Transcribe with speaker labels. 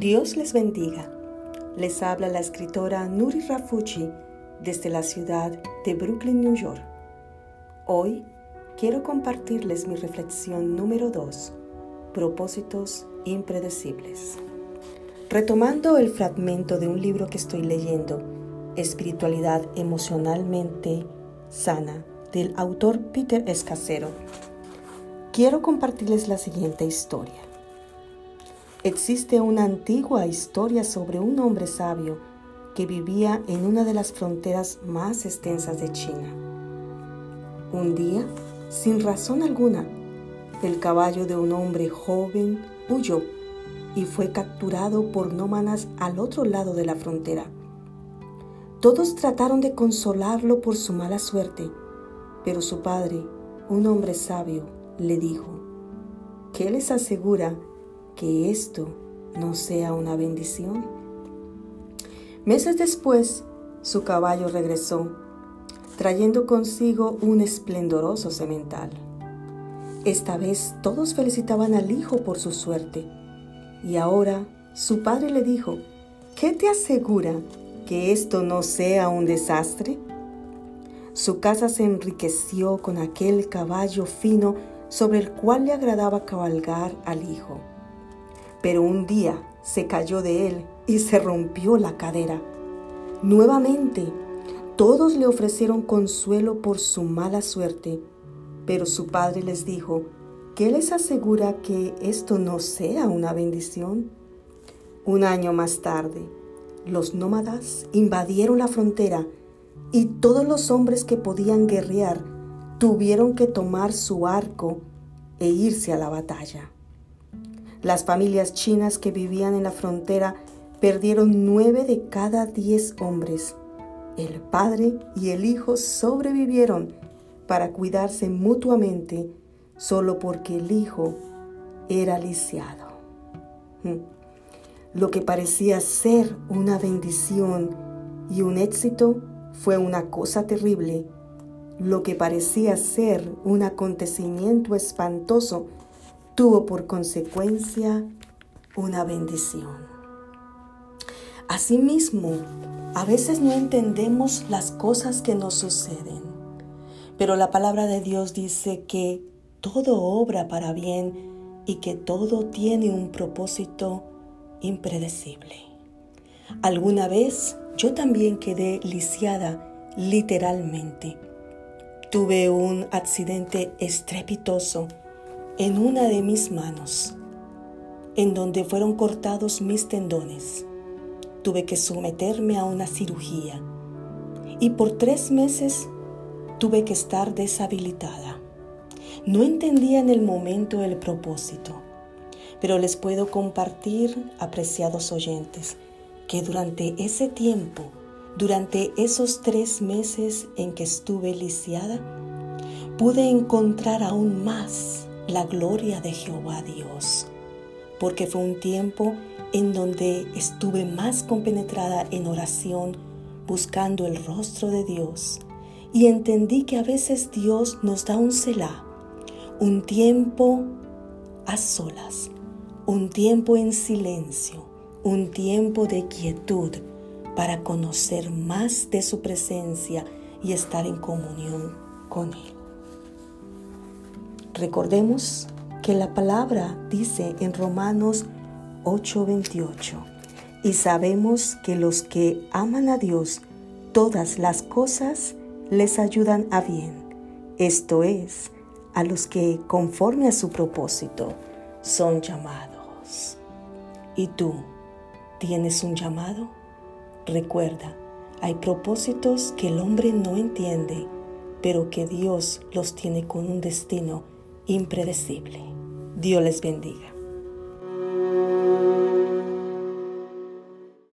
Speaker 1: Dios les bendiga. Les habla la escritora Nuri Rafucci desde la ciudad de Brooklyn, New York. Hoy quiero compartirles mi reflexión número 2, propósitos impredecibles. Retomando el fragmento de un libro que estoy leyendo, Espiritualidad emocionalmente sana, del autor Peter Escacero, quiero compartirles la siguiente historia. Existe una antigua historia sobre un hombre sabio que vivía en una de las fronteras más extensas de China. Un día, sin razón alguna, el caballo de un hombre joven huyó y fue capturado por nómadas al otro lado de la frontera. Todos trataron de consolarlo por su mala suerte, pero su padre, un hombre sabio, le dijo, ¿qué les asegura que esto no sea una bendición? Meses después, su caballo regresó, trayendo consigo un esplendoroso semental. Esta vez todos felicitaban al hijo por su suerte, y ahora su padre le dijo, ¿qué te asegura que esto no sea un desastre? Su casa se enriqueció con aquel caballo fino sobre el cual le agradaba cabalgar al hijo. Pero un día se cayó de él y se rompió la cadera. Nuevamente, todos le ofrecieron consuelo por su mala suerte, pero su padre les dijo, ¿qué les asegura que esto no sea una bendición? Un año más tarde, los nómadas invadieron la frontera y todos los hombres que podían guerrear tuvieron que tomar su arco e irse a la batalla. Las familias chinas que vivían en la frontera perdieron nueve de cada diez hombres. El padre y el hijo sobrevivieron para cuidarse mutuamente solo porque el hijo era lisiado. Hmm. Lo que parecía ser una bendición y un éxito fue una cosa terrible. Lo que parecía ser un acontecimiento espantoso tuvo por consecuencia una bendición. Asimismo, a veces no entendemos las cosas que nos suceden, pero la palabra de Dios dice que todo obra para bien y que todo tiene un propósito impredecible. Alguna vez yo también quedé lisiada literalmente. Tuve un accidente estrepitoso en una de mis manos, en donde fueron cortados mis tendones. Tuve que someterme a una cirugía y por tres meses tuve que estar deshabilitada. No entendía en el momento el propósito, pero les puedo compartir, apreciados oyentes, que durante ese tiempo, durante esos tres meses en que estuve lisiada, pude encontrar aún más la gloria de Jehová Dios, porque fue un tiempo en donde estuve más compenetrada en oración, buscando el rostro de Dios, y entendí que a veces Dios nos da un celá, un tiempo a solas, un tiempo en silencio, un tiempo de quietud para conocer más de su presencia y estar en comunión con Él. Recordemos que la palabra dice en Romanos 8:28, y sabemos que los que aman a Dios, todas las cosas les ayudan a bien, esto es, a los que conforme a su propósito son llamados. ¿Y tú? ¿Tienes un llamado? Recuerda, hay propósitos que el hombre no entiende, pero que Dios los tiene con un destino impredecible. Dios les bendiga.